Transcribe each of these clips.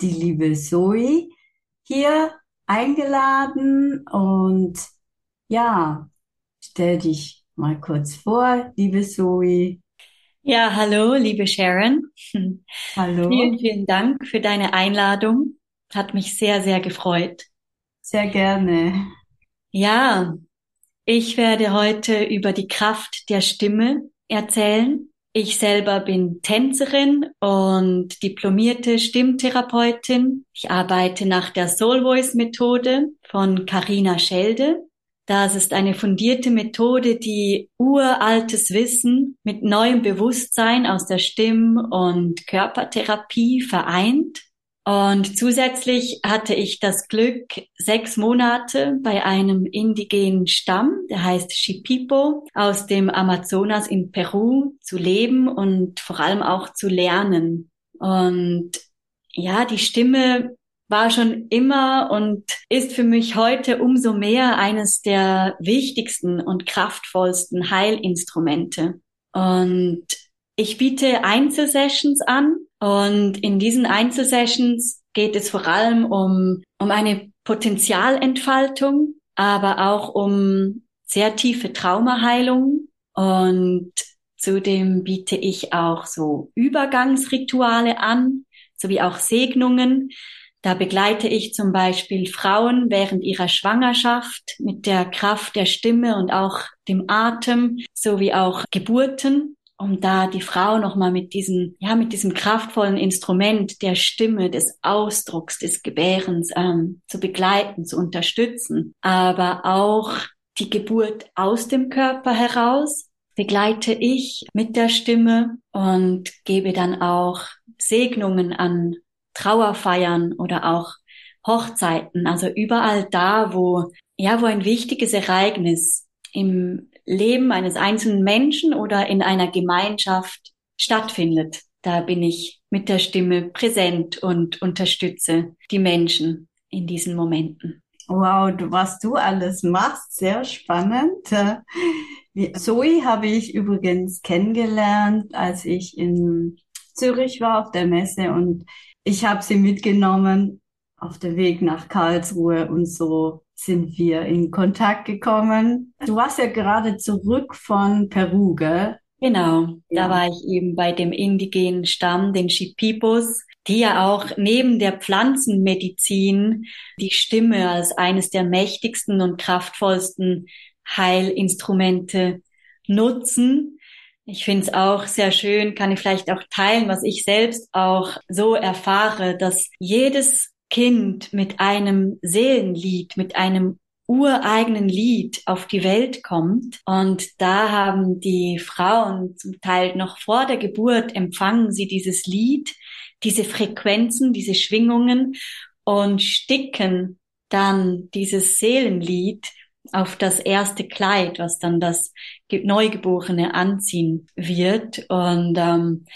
die liebe Zoe hier eingeladen und ja, stell dich mal kurz vor, liebe Zoe. Ja, hallo, liebe Sharon. Hallo. Vielen, vielen Dank für deine Einladung. Hat mich sehr, sehr gefreut. Sehr gerne. Ja, ich werde heute über die Kraft der Stimme erzählen. Ich selber bin Tänzerin und diplomierte Stimmtherapeutin. Ich arbeite nach der Soul Voice Methode von Karina Schelde. Das ist eine fundierte Methode, die uraltes Wissen mit neuem Bewusstsein aus der Stimm- und Körpertherapie vereint und zusätzlich hatte ich das Glück, sechs Monate bei einem indigenen Stamm, der heißt Shipipo, aus dem Amazonas in Peru zu leben und vor allem auch zu lernen. Und ja, die Stimme war schon immer und ist für mich heute umso mehr eines der wichtigsten und kraftvollsten Heilinstrumente. Und ich biete Einzelsessions an und in diesen Einzelsessions geht es vor allem um, um eine Potenzialentfaltung, aber auch um sehr tiefe Traumaheilung und zudem biete ich auch so Übergangsrituale an, sowie auch Segnungen. Da begleite ich zum Beispiel Frauen während ihrer Schwangerschaft mit der Kraft der Stimme und auch dem Atem, sowie auch Geburten um da die Frau nochmal mit diesem, ja, mit diesem kraftvollen Instrument der Stimme, des Ausdrucks, des Gebärens ähm, zu begleiten, zu unterstützen, aber auch die Geburt aus dem Körper heraus begleite ich mit der Stimme und gebe dann auch Segnungen an Trauerfeiern oder auch Hochzeiten, also überall da, wo, ja, wo ein wichtiges Ereignis im Leben eines einzelnen Menschen oder in einer Gemeinschaft stattfindet. Da bin ich mit der Stimme präsent und unterstütze die Menschen in diesen Momenten. Wow, was du alles machst, sehr spannend. Zoe habe ich übrigens kennengelernt, als ich in Zürich war auf der Messe und ich habe sie mitgenommen auf dem Weg nach Karlsruhe und so sind wir in Kontakt gekommen. Du warst ja gerade zurück von Peru, gell? Genau, ja. da war ich eben bei dem indigenen Stamm, den Shipipos, die ja auch neben der Pflanzenmedizin die Stimme als eines der mächtigsten und kraftvollsten Heilinstrumente nutzen. Ich finde es auch sehr schön, kann ich vielleicht auch teilen, was ich selbst auch so erfahre, dass jedes Kind mit einem Seelenlied, mit einem ureigenen Lied auf die Welt kommt. Und da haben die Frauen zum Teil noch vor der Geburt empfangen sie dieses Lied, diese Frequenzen, diese Schwingungen und sticken dann dieses Seelenlied auf das erste Kleid, was dann das Neugeborene anziehen wird. Und ähm,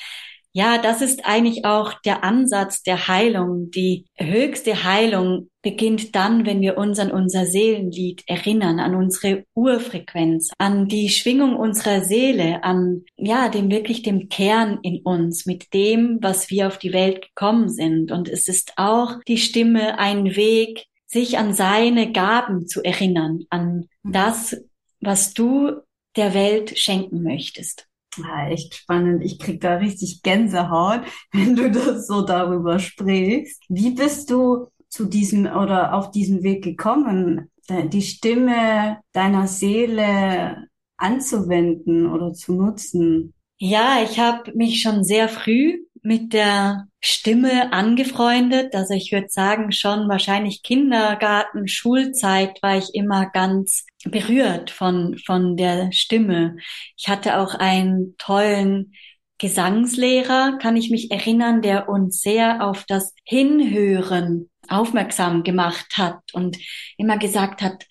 ja, das ist eigentlich auch der Ansatz der Heilung. Die höchste Heilung beginnt dann, wenn wir uns an unser Seelenlied erinnern, an unsere Urfrequenz, an die Schwingung unserer Seele, an, ja, dem wirklich dem Kern in uns, mit dem, was wir auf die Welt gekommen sind. Und es ist auch die Stimme ein Weg, sich an seine Gaben zu erinnern, an mhm. das, was du der Welt schenken möchtest. Ja, echt spannend. Ich krieg da richtig Gänsehaut, wenn du das so darüber sprichst. Wie bist du zu diesem oder auf diesem Weg gekommen, die Stimme deiner Seele anzuwenden oder zu nutzen? Ja, ich habe mich schon sehr früh mit der Stimme angefreundet. Also ich würde sagen, schon wahrscheinlich Kindergarten, Schulzeit war ich immer ganz berührt von, von der Stimme. Ich hatte auch einen tollen Gesangslehrer, kann ich mich erinnern, der uns sehr auf das Hinhören aufmerksam gemacht hat und immer gesagt hat,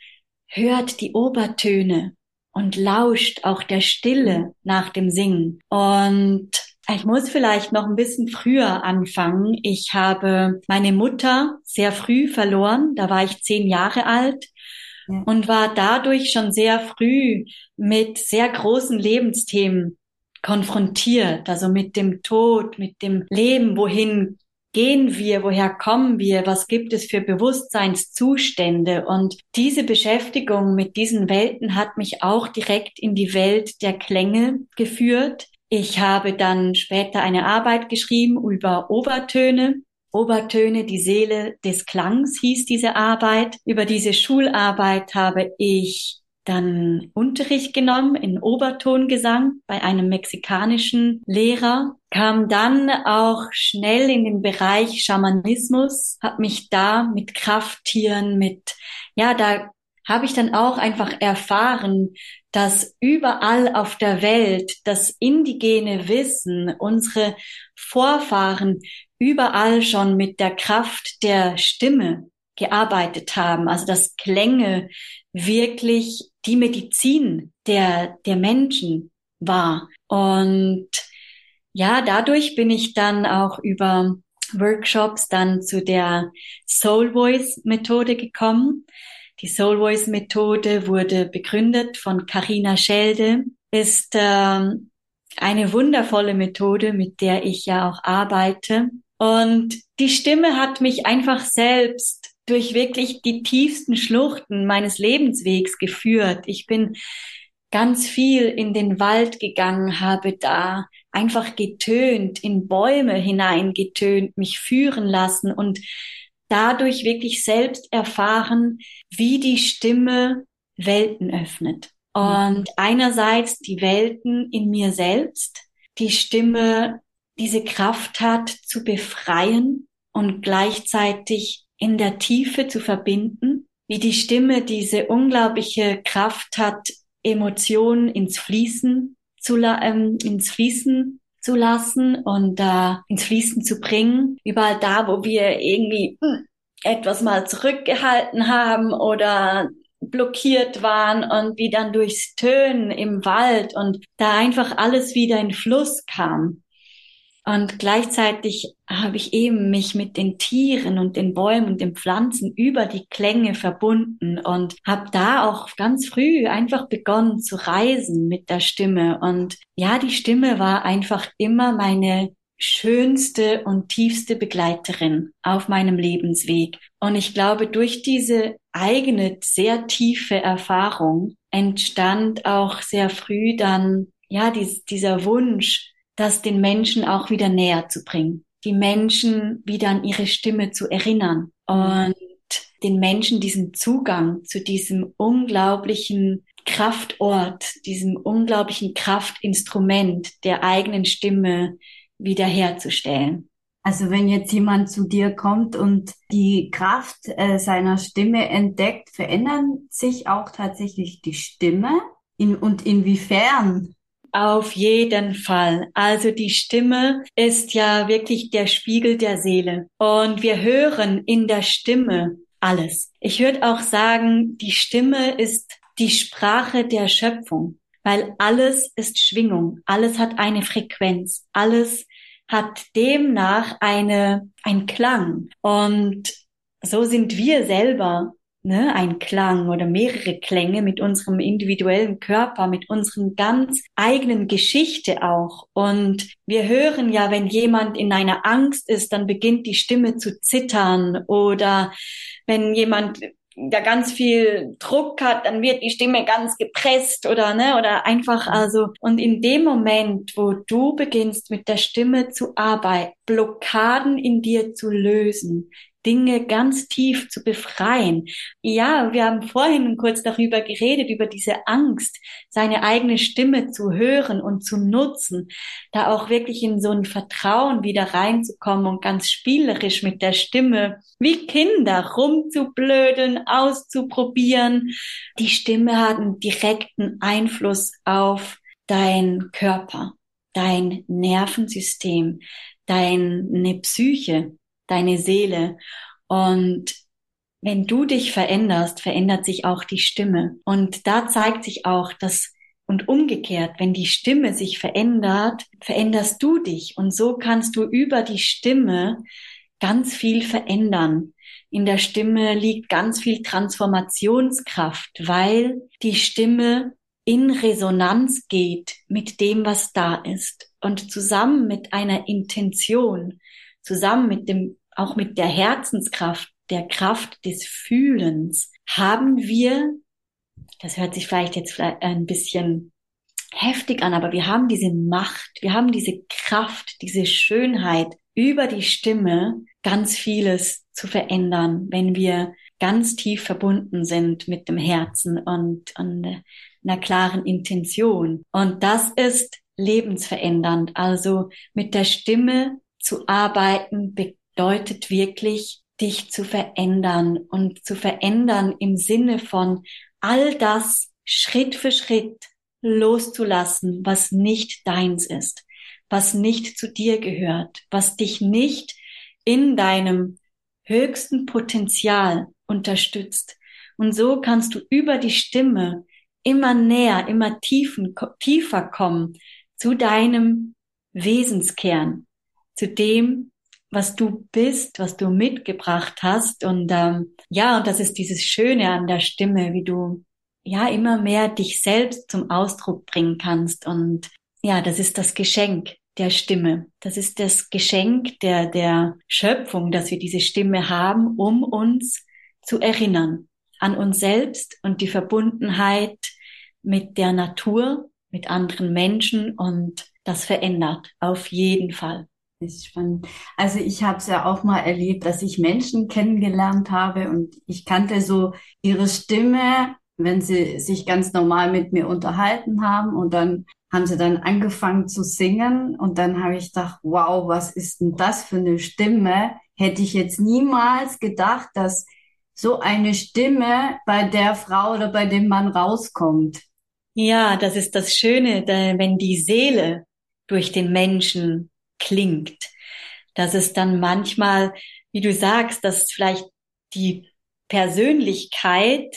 hört die Obertöne und lauscht auch der Stille nach dem Singen. Und ich muss vielleicht noch ein bisschen früher anfangen. Ich habe meine Mutter sehr früh verloren. Da war ich zehn Jahre alt ja. und war dadurch schon sehr früh mit sehr großen Lebensthemen konfrontiert. Also mit dem Tod, mit dem Leben, wohin gehen wir, woher kommen wir, was gibt es für Bewusstseinszustände. Und diese Beschäftigung mit diesen Welten hat mich auch direkt in die Welt der Klänge geführt. Ich habe dann später eine Arbeit geschrieben über Obertöne. Obertöne, die Seele des Klangs hieß diese Arbeit. Über diese Schularbeit habe ich dann Unterricht genommen in Obertongesang bei einem mexikanischen Lehrer, kam dann auch schnell in den Bereich Schamanismus, habe mich da mit Krafttieren, mit, ja, da habe ich dann auch einfach erfahren, dass überall auf der Welt das indigene Wissen, unsere Vorfahren überall schon mit der Kraft der Stimme gearbeitet haben. Also dass Klänge wirklich die Medizin der, der Menschen war. Und ja, dadurch bin ich dann auch über Workshops dann zu der Soul Voice Methode gekommen. Die Soul Voice Methode wurde begründet von Karina Schelde, ist äh, eine wundervolle Methode, mit der ich ja auch arbeite. Und die Stimme hat mich einfach selbst durch wirklich die tiefsten Schluchten meines Lebenswegs geführt. Ich bin ganz viel in den Wald gegangen, habe da einfach getönt, in Bäume hineingetönt, mich führen lassen und dadurch wirklich selbst erfahren, wie die Stimme Welten öffnet. Und einerseits die Welten in mir selbst, die Stimme diese Kraft hat zu befreien und gleichzeitig in der Tiefe zu verbinden, wie die Stimme diese unglaubliche Kraft hat, Emotionen ins Fließen zu, ähm, ins Fließen zu lassen und äh, ins Fließen zu bringen. Überall da, wo wir irgendwie hm, etwas mal zurückgehalten haben oder blockiert waren und wie dann durchs Tönen im Wald und da einfach alles wieder in Fluss kam. Und gleichzeitig habe ich eben mich mit den Tieren und den Bäumen und den Pflanzen über die Klänge verbunden und habe da auch ganz früh einfach begonnen zu reisen mit der Stimme. Und ja, die Stimme war einfach immer meine schönste und tiefste Begleiterin auf meinem Lebensweg. Und ich glaube, durch diese eigene sehr tiefe Erfahrung entstand auch sehr früh dann ja dies, dieser Wunsch, das den Menschen auch wieder näher zu bringen, die Menschen wieder an ihre Stimme zu erinnern und den Menschen diesen Zugang zu diesem unglaublichen Kraftort, diesem unglaublichen Kraftinstrument der eigenen Stimme wiederherzustellen. Also wenn jetzt jemand zu dir kommt und die Kraft äh, seiner Stimme entdeckt, verändern sich auch tatsächlich die Stimme? In, und inwiefern? Auf jeden Fall. Also die Stimme ist ja wirklich der Spiegel der Seele. Und wir hören in der Stimme alles. Ich würde auch sagen, die Stimme ist die Sprache der Schöpfung, weil alles ist Schwingung, alles hat eine Frequenz, alles hat demnach eine, ein Klang. Und so sind wir selber ne, ein Klang oder mehrere Klänge mit unserem individuellen Körper, mit unserem ganz eigenen Geschichte auch. Und wir hören ja, wenn jemand in einer Angst ist, dann beginnt die Stimme zu zittern oder wenn jemand da ganz viel Druck hat, dann wird die Stimme ganz gepresst oder ne oder einfach also und in dem Moment, wo du beginnst mit der Stimme zu arbeiten, Blockaden in dir zu lösen, Dinge ganz tief zu befreien. Ja, wir haben vorhin kurz darüber geredet, über diese Angst, seine eigene Stimme zu hören und zu nutzen, da auch wirklich in so ein Vertrauen wieder reinzukommen und ganz spielerisch mit der Stimme wie Kinder rumzublödeln, auszuprobieren. Die Stimme hat einen direkten Einfluss auf dein Körper, dein Nervensystem, deine Psyche deine Seele. Und wenn du dich veränderst, verändert sich auch die Stimme. Und da zeigt sich auch, dass und umgekehrt, wenn die Stimme sich verändert, veränderst du dich. Und so kannst du über die Stimme ganz viel verändern. In der Stimme liegt ganz viel Transformationskraft, weil die Stimme in Resonanz geht mit dem, was da ist. Und zusammen mit einer Intention, zusammen mit dem, auch mit der Herzenskraft, der Kraft des Fühlens, haben wir, das hört sich vielleicht jetzt ein bisschen heftig an, aber wir haben diese Macht, wir haben diese Kraft, diese Schönheit über die Stimme, ganz vieles zu verändern, wenn wir ganz tief verbunden sind mit dem Herzen und, und einer klaren Intention. Und das ist lebensverändernd. Also mit der Stimme zu arbeiten bedeutet wirklich, dich zu verändern und zu verändern im Sinne von all das Schritt für Schritt loszulassen, was nicht deins ist, was nicht zu dir gehört, was dich nicht in deinem höchsten Potenzial unterstützt. Und so kannst du über die Stimme immer näher, immer tiefen, tiefer kommen zu deinem Wesenskern, zu dem, was du bist, was du mitgebracht hast. Und ähm, ja, und das ist dieses Schöne an der Stimme, wie du ja immer mehr dich selbst zum Ausdruck bringen kannst. Und ja, das ist das Geschenk der Stimme. Das ist das Geschenk der, der Schöpfung, dass wir diese Stimme haben, um uns zu erinnern an uns selbst und die Verbundenheit mit der Natur, mit anderen Menschen und das verändert auf jeden Fall. Ist spannend. Also ich habe es ja auch mal erlebt, dass ich Menschen kennengelernt habe und ich kannte so ihre Stimme, wenn sie sich ganz normal mit mir unterhalten haben und dann haben sie dann angefangen zu singen und dann habe ich gedacht, wow, was ist denn das für eine Stimme? Hätte ich jetzt niemals gedacht, dass so eine Stimme bei der Frau oder bei dem Mann rauskommt. Ja, das ist das Schöne, wenn die Seele durch den Menschen klingt. Dass es dann manchmal, wie du sagst, dass vielleicht die Persönlichkeit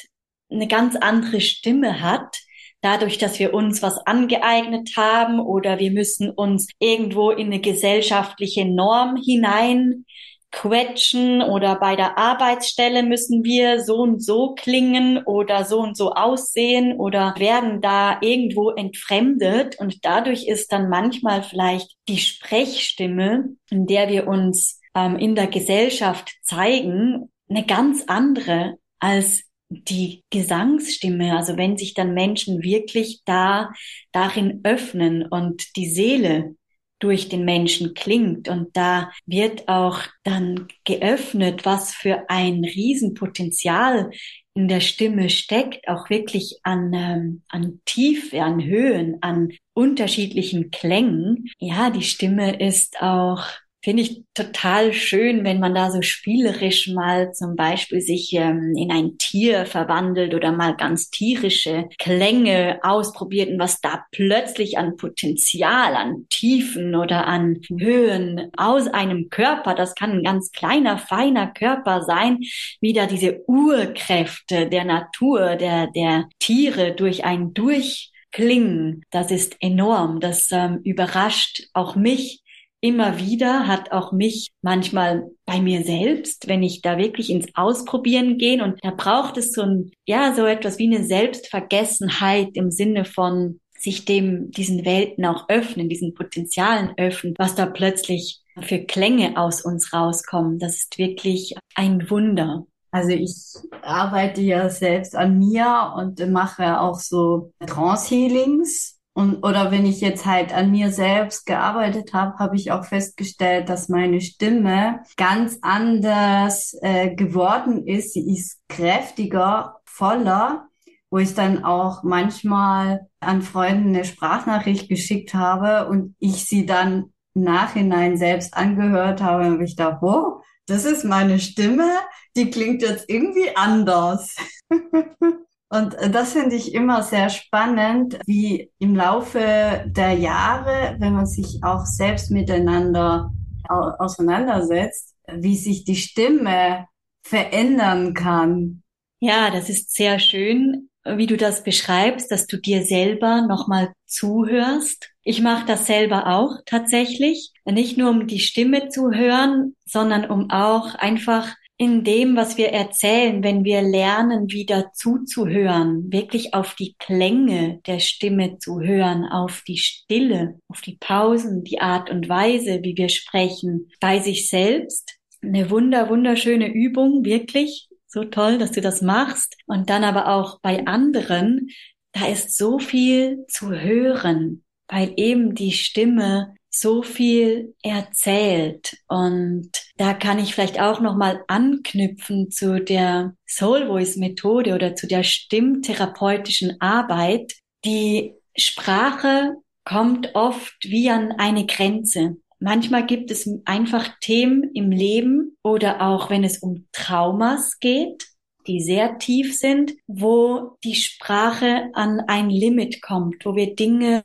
eine ganz andere Stimme hat, dadurch, dass wir uns was angeeignet haben oder wir müssen uns irgendwo in eine gesellschaftliche Norm hinein quetschen oder bei der Arbeitsstelle müssen wir so und so klingen oder so und so aussehen oder werden da irgendwo entfremdet. Und dadurch ist dann manchmal vielleicht die Sprechstimme, in der wir uns ähm, in der Gesellschaft zeigen, eine ganz andere als die Gesangsstimme, also wenn sich dann Menschen wirklich da darin öffnen und die Seele durch den Menschen klingt. Und da wird auch dann geöffnet, was für ein Riesenpotenzial in der Stimme steckt, auch wirklich an, ähm, an Tiefe, an Höhen, an unterschiedlichen Klängen. Ja, die Stimme ist auch finde ich total schön, wenn man da so spielerisch mal zum Beispiel sich ähm, in ein Tier verwandelt oder mal ganz tierische Klänge ausprobiert und was da plötzlich an Potenzial, an Tiefen oder an Höhen aus einem Körper, das kann ein ganz kleiner, feiner Körper sein, wieder diese Urkräfte der Natur, der, der Tiere durch ein Durchklingen, das ist enorm. Das ähm, überrascht auch mich immer wieder, hat auch mich manchmal bei mir selbst, wenn ich da wirklich ins Ausprobieren gehe und da braucht es so ein, ja, so etwas wie eine Selbstvergessenheit im Sinne von sich dem, diesen Welten auch öffnen, diesen Potenzialen öffnen, was da plötzlich für Klänge aus uns rauskommen. Das ist wirklich ein Wunder. Also ich arbeite ja selbst an mir und mache auch so Trance-Healings und, oder wenn ich jetzt halt an mir selbst gearbeitet habe, habe ich auch festgestellt, dass meine Stimme ganz anders äh, geworden ist. Sie ist kräftiger, voller, wo ich dann auch manchmal an Freunden eine Sprachnachricht geschickt habe und ich sie dann Nachhinein selbst angehört habe und ich dachte, oh, das ist meine Stimme, die klingt jetzt irgendwie anders. Und das finde ich immer sehr spannend, wie im Laufe der Jahre, wenn man sich auch selbst miteinander auseinandersetzt, wie sich die Stimme verändern kann. Ja, das ist sehr schön, wie du das beschreibst, dass du dir selber nochmal zuhörst. Ich mache das selber auch tatsächlich, nicht nur um die Stimme zu hören, sondern um auch einfach in dem, was wir erzählen, wenn wir lernen, wieder zuzuhören, wirklich auf die Klänge der Stimme zu hören, auf die Stille, auf die Pausen, die Art und Weise, wie wir sprechen, bei sich selbst. Eine wunder, wunderschöne Übung, wirklich. So toll, dass du das machst. Und dann aber auch bei anderen, da ist so viel zu hören, weil eben die Stimme so viel erzählt und da kann ich vielleicht auch noch mal anknüpfen zu der Soul Voice Methode oder zu der stimmtherapeutischen Arbeit. Die Sprache kommt oft wie an eine Grenze. Manchmal gibt es einfach Themen im Leben oder auch wenn es um Traumas geht, die sehr tief sind, wo die Sprache an ein Limit kommt, wo wir Dinge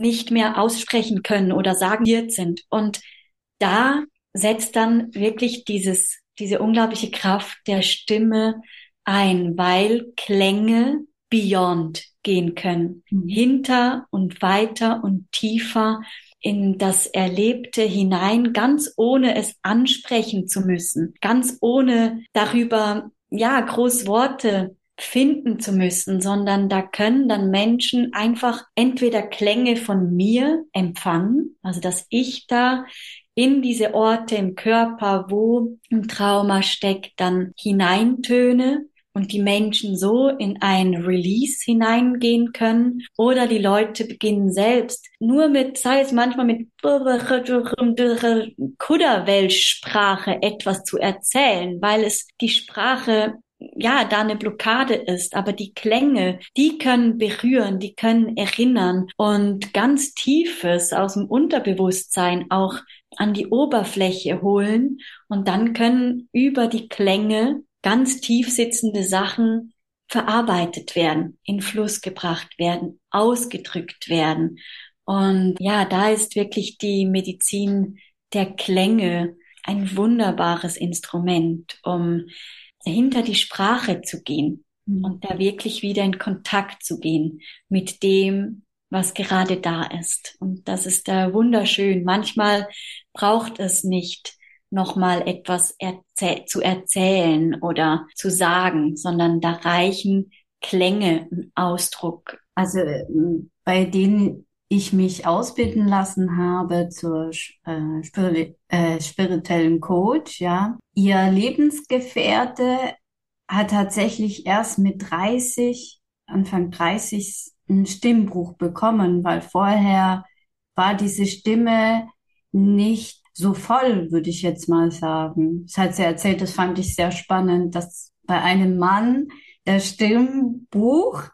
nicht mehr aussprechen können oder sagen wird sind. Und da setzt dann wirklich dieses, diese unglaubliche Kraft der Stimme ein, weil Klänge beyond gehen können, mhm. hinter und weiter und tiefer in das Erlebte hinein, ganz ohne es ansprechen zu müssen, ganz ohne darüber, ja, groß Worte finden zu müssen, sondern da können dann Menschen einfach entweder Klänge von mir empfangen, also dass ich da in diese Orte im Körper, wo ein Trauma steckt, dann hineintöne und die Menschen so in ein Release hineingehen können. Oder die Leute beginnen selbst nur mit, sei es manchmal mit Kudderwelschsprache etwas zu erzählen, weil es die Sprache ja, da eine Blockade ist, aber die Klänge, die können berühren, die können erinnern und ganz Tiefes aus dem Unterbewusstsein auch an die Oberfläche holen und dann können über die Klänge ganz tief sitzende Sachen verarbeitet werden, in Fluss gebracht werden, ausgedrückt werden. Und ja, da ist wirklich die Medizin der Klänge ein wunderbares Instrument, um hinter die Sprache zu gehen mhm. und da wirklich wieder in Kontakt zu gehen mit dem, was gerade da ist. Und das ist da wunderschön. Manchmal braucht es nicht nochmal etwas erzäh zu erzählen oder zu sagen, sondern da reichen Klänge im Ausdruck. Also ähm, bei denen ich mich ausbilden lassen habe zur äh, Spiri äh, spirituellen Coach, ja. Ihr Lebensgefährte hat tatsächlich erst mit 30, Anfang 30 einen Stimmbruch bekommen, weil vorher war diese Stimme nicht so voll, würde ich jetzt mal sagen. Das hat sie erzählt, das fand ich sehr spannend, dass bei einem Mann der Stimmbruch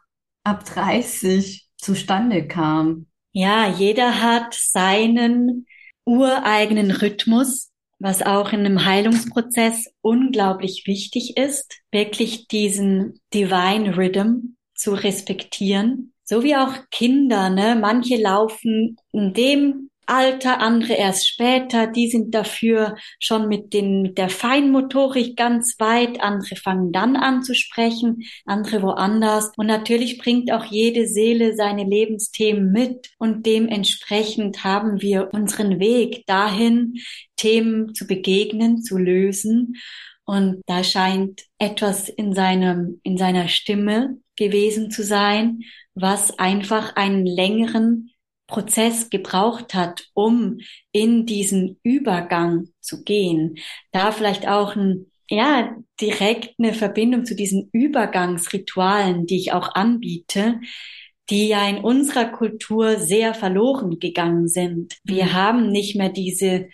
ab 30 zustande kam. Ja, jeder hat seinen ureigenen Rhythmus, was auch in einem Heilungsprozess unglaublich wichtig ist, wirklich diesen Divine Rhythm zu respektieren. So wie auch Kinder, ne? Manche laufen in dem Alter, andere erst später. Die sind dafür schon mit, den, mit der Feinmotorik ganz weit. Andere fangen dann an zu sprechen, andere woanders. Und natürlich bringt auch jede Seele seine Lebensthemen mit. Und dementsprechend haben wir unseren Weg dahin, Themen zu begegnen, zu lösen. Und da scheint etwas in seinem, in seiner Stimme gewesen zu sein, was einfach einen längeren Prozess gebraucht hat, um in diesen Übergang zu gehen. Da vielleicht auch ein, ja, direkt eine Verbindung zu diesen Übergangsritualen, die ich auch anbiete, die ja in unserer Kultur sehr verloren gegangen sind. Wir mhm. haben nicht mehr diese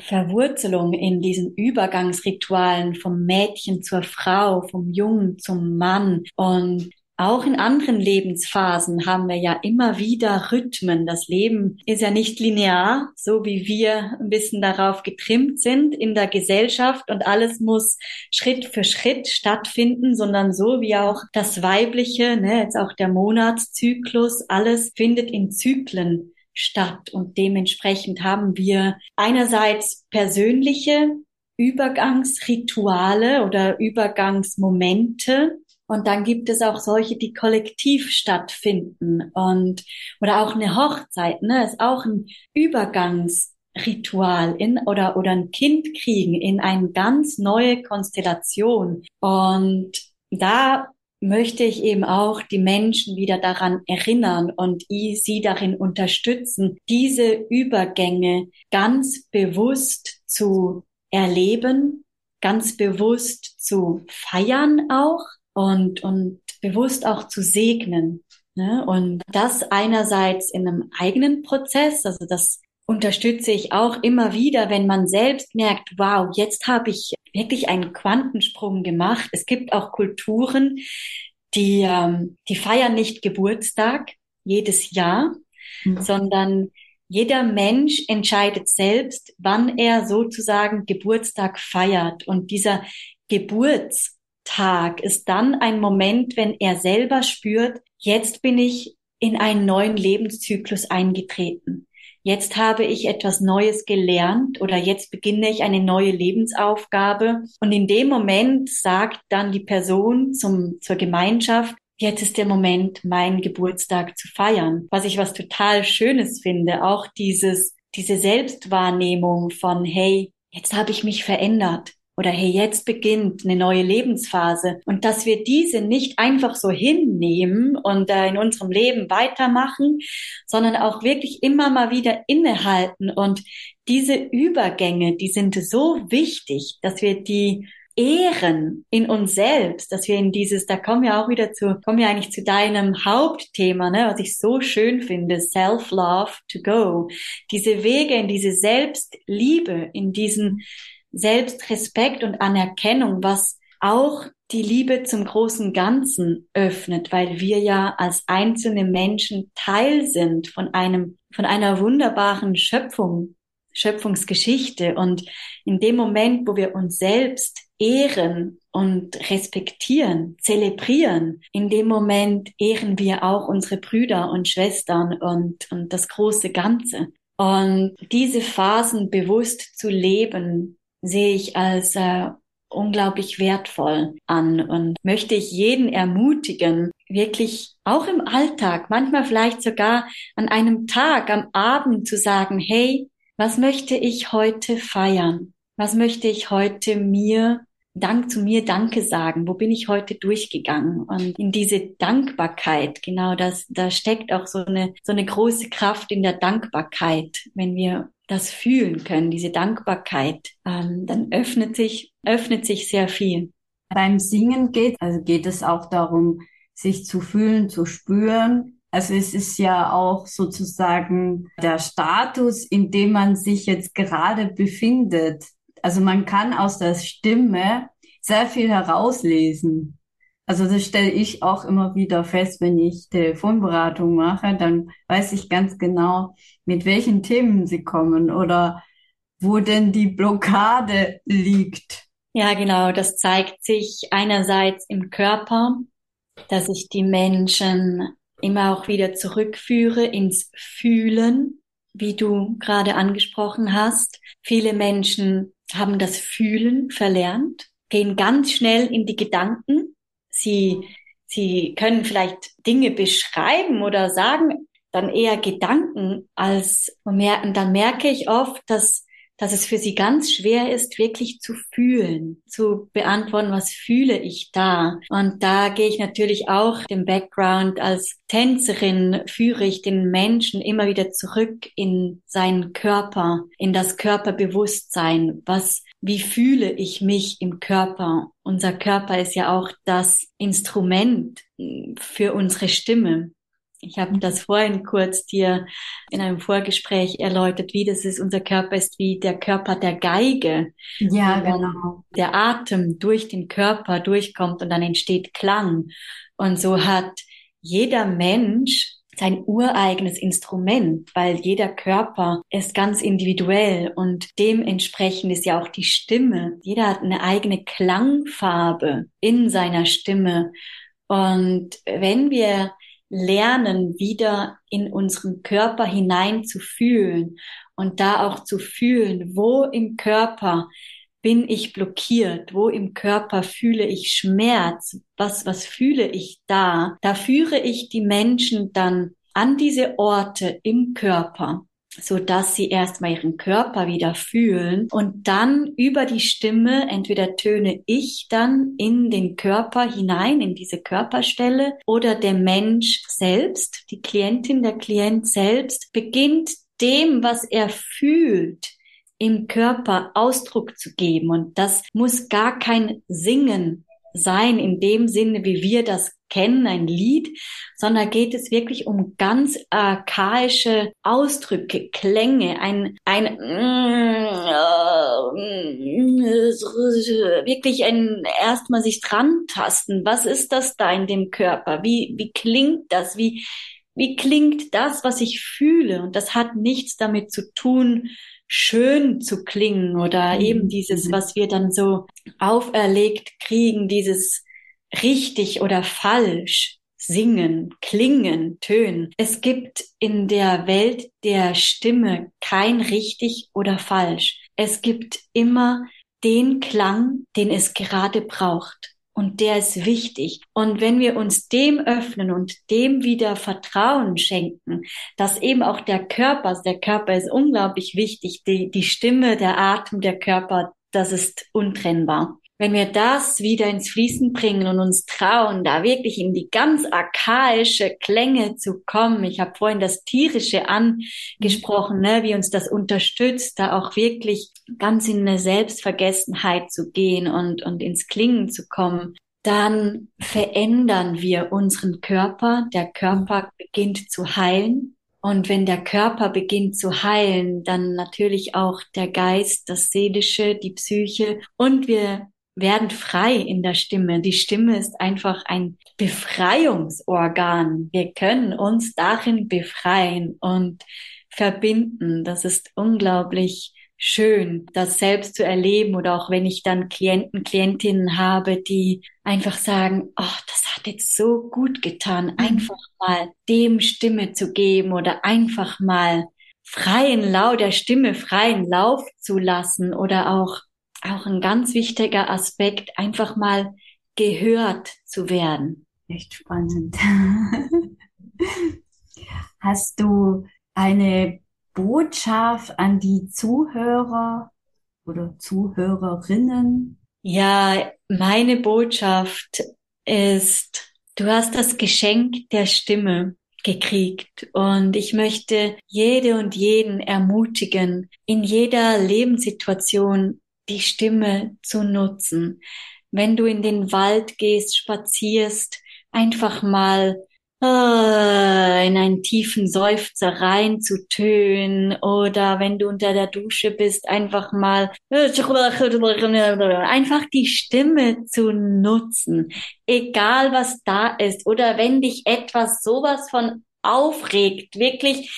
Verwurzelung in diesen Übergangsritualen vom Mädchen zur Frau, vom Jungen zum Mann. Und auch in anderen Lebensphasen haben wir ja immer wieder Rhythmen. Das Leben ist ja nicht linear, so wie wir ein bisschen darauf getrimmt sind in der Gesellschaft und alles muss Schritt für Schritt stattfinden, sondern so wie auch das Weibliche, ne, jetzt auch der Monatszyklus, alles findet in Zyklen statt und dementsprechend haben wir einerseits persönliche Übergangsrituale oder Übergangsmomente. Und dann gibt es auch solche, die kollektiv stattfinden und oder auch eine Hochzeit, ne, ist auch ein Übergangsritual in oder oder ein Kind kriegen in eine ganz neue Konstellation. Und da möchte ich eben auch die Menschen wieder daran erinnern und sie darin unterstützen, diese Übergänge ganz bewusst zu erleben, ganz bewusst zu feiern auch und, und bewusst auch zu segnen. Ne? Und das einerseits in einem eigenen Prozess, also das unterstütze ich auch immer wieder, wenn man selbst merkt, wow, jetzt habe ich wirklich einen Quantensprung gemacht. Es gibt auch Kulturen, die, ähm, die feiern nicht Geburtstag jedes Jahr, mhm. sondern jeder Mensch entscheidet selbst, wann er sozusagen Geburtstag feiert. Und dieser Geburtstag ist dann ein Moment, wenn er selber spürt, jetzt bin ich in einen neuen Lebenszyklus eingetreten. Jetzt habe ich etwas Neues gelernt oder jetzt beginne ich eine neue Lebensaufgabe. Und in dem Moment sagt dann die Person zum, zur Gemeinschaft, jetzt ist der Moment, meinen Geburtstag zu feiern. Was ich was total Schönes finde, auch dieses, diese Selbstwahrnehmung von, hey, jetzt habe ich mich verändert. Oder hey, jetzt beginnt eine neue Lebensphase. Und dass wir diese nicht einfach so hinnehmen und äh, in unserem Leben weitermachen, sondern auch wirklich immer mal wieder innehalten. Und diese Übergänge, die sind so wichtig, dass wir die ehren in uns selbst, dass wir in dieses, da kommen wir auch wieder zu, kommen wir eigentlich zu deinem Hauptthema, ne, was ich so schön finde, Self-Love to go. Diese Wege in diese Selbstliebe, in diesen Selbstrespekt und Anerkennung, was auch die Liebe zum großen Ganzen öffnet, weil wir ja als einzelne Menschen Teil sind von einem, von einer wunderbaren Schöpfung, Schöpfungsgeschichte. Und in dem Moment, wo wir uns selbst ehren und respektieren, zelebrieren, in dem Moment ehren wir auch unsere Brüder und Schwestern und, und das große Ganze. Und diese Phasen bewusst zu leben, sehe ich als äh, unglaublich wertvoll an und möchte ich jeden ermutigen, wirklich auch im Alltag, manchmal vielleicht sogar an einem Tag, am Abend zu sagen, hey, was möchte ich heute feiern? Was möchte ich heute mir Dank zu mir Danke sagen. Wo bin ich heute durchgegangen? Und in diese Dankbarkeit, genau das, da steckt auch so eine, so eine große Kraft in der Dankbarkeit. Wenn wir das fühlen können, diese Dankbarkeit, ähm, dann öffnet sich, öffnet sich sehr viel. Beim Singen geht, also geht es auch darum, sich zu fühlen, zu spüren. Also es ist ja auch sozusagen der Status, in dem man sich jetzt gerade befindet. Also man kann aus der Stimme sehr viel herauslesen. Also das stelle ich auch immer wieder fest, wenn ich Telefonberatung mache, dann weiß ich ganz genau, mit welchen Themen sie kommen oder wo denn die Blockade liegt. Ja, genau. Das zeigt sich einerseits im Körper, dass ich die Menschen immer auch wieder zurückführe ins Fühlen, wie du gerade angesprochen hast. Viele Menschen haben das Fühlen verlernt, gehen ganz schnell in die Gedanken. Sie, sie können vielleicht Dinge beschreiben oder sagen dann eher Gedanken als merken. Dann merke ich oft, dass dass es für sie ganz schwer ist, wirklich zu fühlen, zu beantworten, was fühle ich da. Und da gehe ich natürlich auch den Background als Tänzerin, führe ich den Menschen immer wieder zurück in seinen Körper, in das Körperbewusstsein. Was, wie fühle ich mich im Körper? Unser Körper ist ja auch das Instrument für unsere Stimme. Ich habe das vorhin kurz dir in einem Vorgespräch erläutert, wie das ist. Unser Körper ist wie der Körper der Geige. Ja, genau. Der Atem durch den Körper durchkommt und dann entsteht Klang. Und so hat jeder Mensch sein ureigenes Instrument, weil jeder Körper ist ganz individuell und dementsprechend ist ja auch die Stimme. Jeder hat eine eigene Klangfarbe in seiner Stimme. Und wenn wir lernen, wieder in unseren Körper hinein zu fühlen und da auch zu fühlen, wo im Körper bin ich blockiert? Wo im Körper fühle ich Schmerz? Was, was fühle ich da? Da führe ich die Menschen dann an diese Orte im Körper so dass sie erstmal ihren Körper wieder fühlen und dann über die Stimme entweder töne ich dann in den Körper hinein, in diese Körperstelle oder der Mensch selbst, die Klientin, der Klient selbst beginnt dem, was er fühlt, im Körper Ausdruck zu geben. Und das muss gar kein Singen sein in dem Sinne, wie wir das kennen, ein Lied, sondern geht es wirklich um ganz archaische Ausdrücke, Klänge, ein, ein wirklich ein erstmal sich dran tasten. Was ist das da in dem Körper? Wie, wie klingt das? Wie, wie klingt das, was ich fühle? Und das hat nichts damit zu tun, schön zu klingen oder mhm. eben dieses, mhm. was wir dann so auferlegt kriegen, dieses richtig oder falsch, singen, klingen, tönen. Es gibt in der Welt der Stimme kein richtig oder falsch. Es gibt immer den Klang, den es gerade braucht. Und der ist wichtig. Und wenn wir uns dem öffnen und dem wieder Vertrauen schenken, dass eben auch der Körper, der Körper ist unglaublich wichtig, die, die Stimme, der Atem, der Körper, das ist untrennbar. Wenn wir das wieder ins Fließen bringen und uns trauen, da wirklich in die ganz archaische Klänge zu kommen. Ich habe vorhin das Tierische angesprochen, ne, wie uns das unterstützt, da auch wirklich ganz in eine Selbstvergessenheit zu gehen und, und ins Klingen zu kommen. Dann verändern wir unseren Körper. Der Körper beginnt zu heilen. Und wenn der Körper beginnt zu heilen, dann natürlich auch der Geist, das Seelische, die Psyche. Und wir werden frei in der Stimme. Die Stimme ist einfach ein Befreiungsorgan. Wir können uns darin befreien und verbinden. Das ist unglaublich schön, das selbst zu erleben oder auch wenn ich dann Klienten, Klientinnen habe, die einfach sagen, oh, das hat jetzt so gut getan, mhm. einfach mal dem Stimme zu geben oder einfach mal freien Lauf der Stimme freien Lauf zu lassen oder auch auch ein ganz wichtiger Aspekt, einfach mal gehört zu werden. Echt spannend. Hast du eine Botschaft an die Zuhörer oder Zuhörerinnen? Ja, meine Botschaft ist, du hast das Geschenk der Stimme gekriegt und ich möchte jede und jeden ermutigen, in jeder Lebenssituation die Stimme zu nutzen. Wenn du in den Wald gehst, spazierst, einfach mal äh, in einen tiefen Seufzer reinzutönen oder wenn du unter der Dusche bist, einfach mal einfach die Stimme zu nutzen, egal was da ist. Oder wenn dich etwas sowas von aufregt, wirklich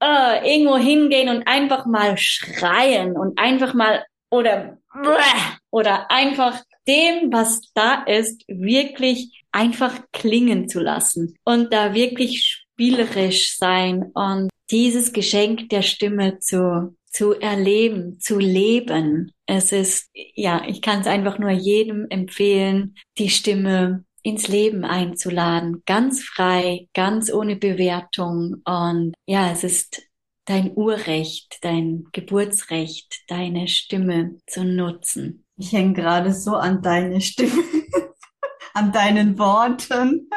äh, irgendwo hingehen und einfach mal schreien und einfach mal oder oder einfach dem, was da ist, wirklich einfach klingen zu lassen und da wirklich spielerisch sein und dieses Geschenk der Stimme zu zu erleben, zu leben. Es ist, ja, ich kann es einfach nur jedem empfehlen, die Stimme ins Leben einzuladen, ganz frei, ganz ohne Bewertung. Und ja, es ist dein Urrecht, dein Geburtsrecht, deine Stimme zu nutzen. Ich hänge gerade so an deine Stimme, an deinen Worten.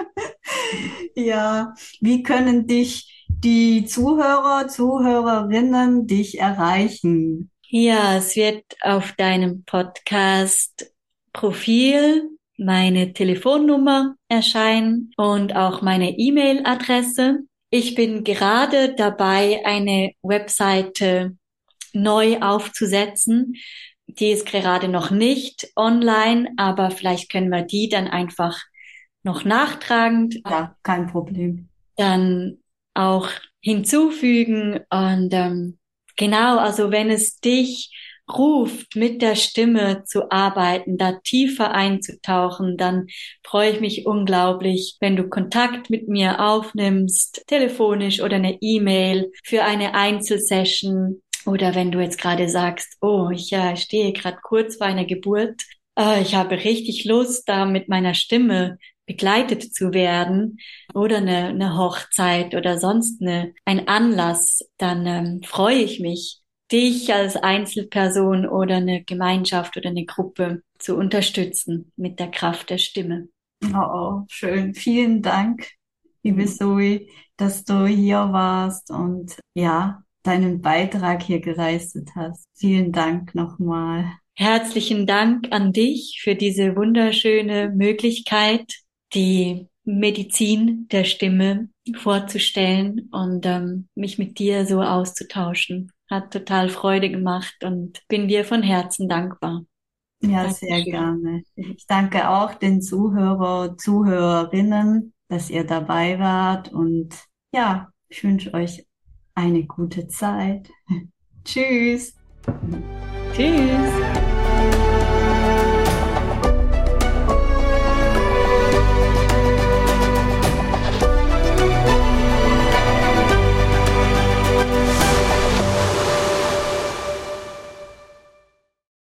ja, wie können dich die Zuhörer, Zuhörerinnen dich erreichen? Ja, es wird auf deinem Podcast Profil meine Telefonnummer erscheinen und auch meine E-Mail-Adresse. Ich bin gerade dabei, eine Webseite neu aufzusetzen. Die ist gerade noch nicht online, aber vielleicht können wir die dann einfach noch nachtragend. Ja, kein Problem. Dann auch hinzufügen und ähm, genau, also wenn es dich ruft, mit der Stimme zu arbeiten, da tiefer einzutauchen, dann freue ich mich unglaublich, wenn du Kontakt mit mir aufnimmst, telefonisch oder eine E-Mail für eine Einzelsession Oder wenn du jetzt gerade sagst, oh, ich äh, stehe gerade kurz vor einer Geburt, äh, ich habe richtig Lust, da mit meiner Stimme begleitet zu werden oder eine, eine Hochzeit oder sonst eine, ein Anlass, dann ähm, freue ich mich, dich als Einzelperson oder eine Gemeinschaft oder eine Gruppe zu unterstützen mit der Kraft der Stimme. Oh, schön. Vielen Dank, liebe mhm. Zoe, dass du hier warst und ja, deinen Beitrag hier geleistet hast. Vielen Dank nochmal. Herzlichen Dank an dich für diese wunderschöne Möglichkeit, die Medizin der Stimme vorzustellen und ähm, mich mit dir so auszutauschen. Hat total Freude gemacht und bin dir von Herzen dankbar. Ja, Dankeschön. sehr gerne. Ich danke auch den Zuhörer, Zuhörerinnen, dass ihr dabei wart und ja, ich wünsche euch eine gute Zeit. Tschüss. Tschüss.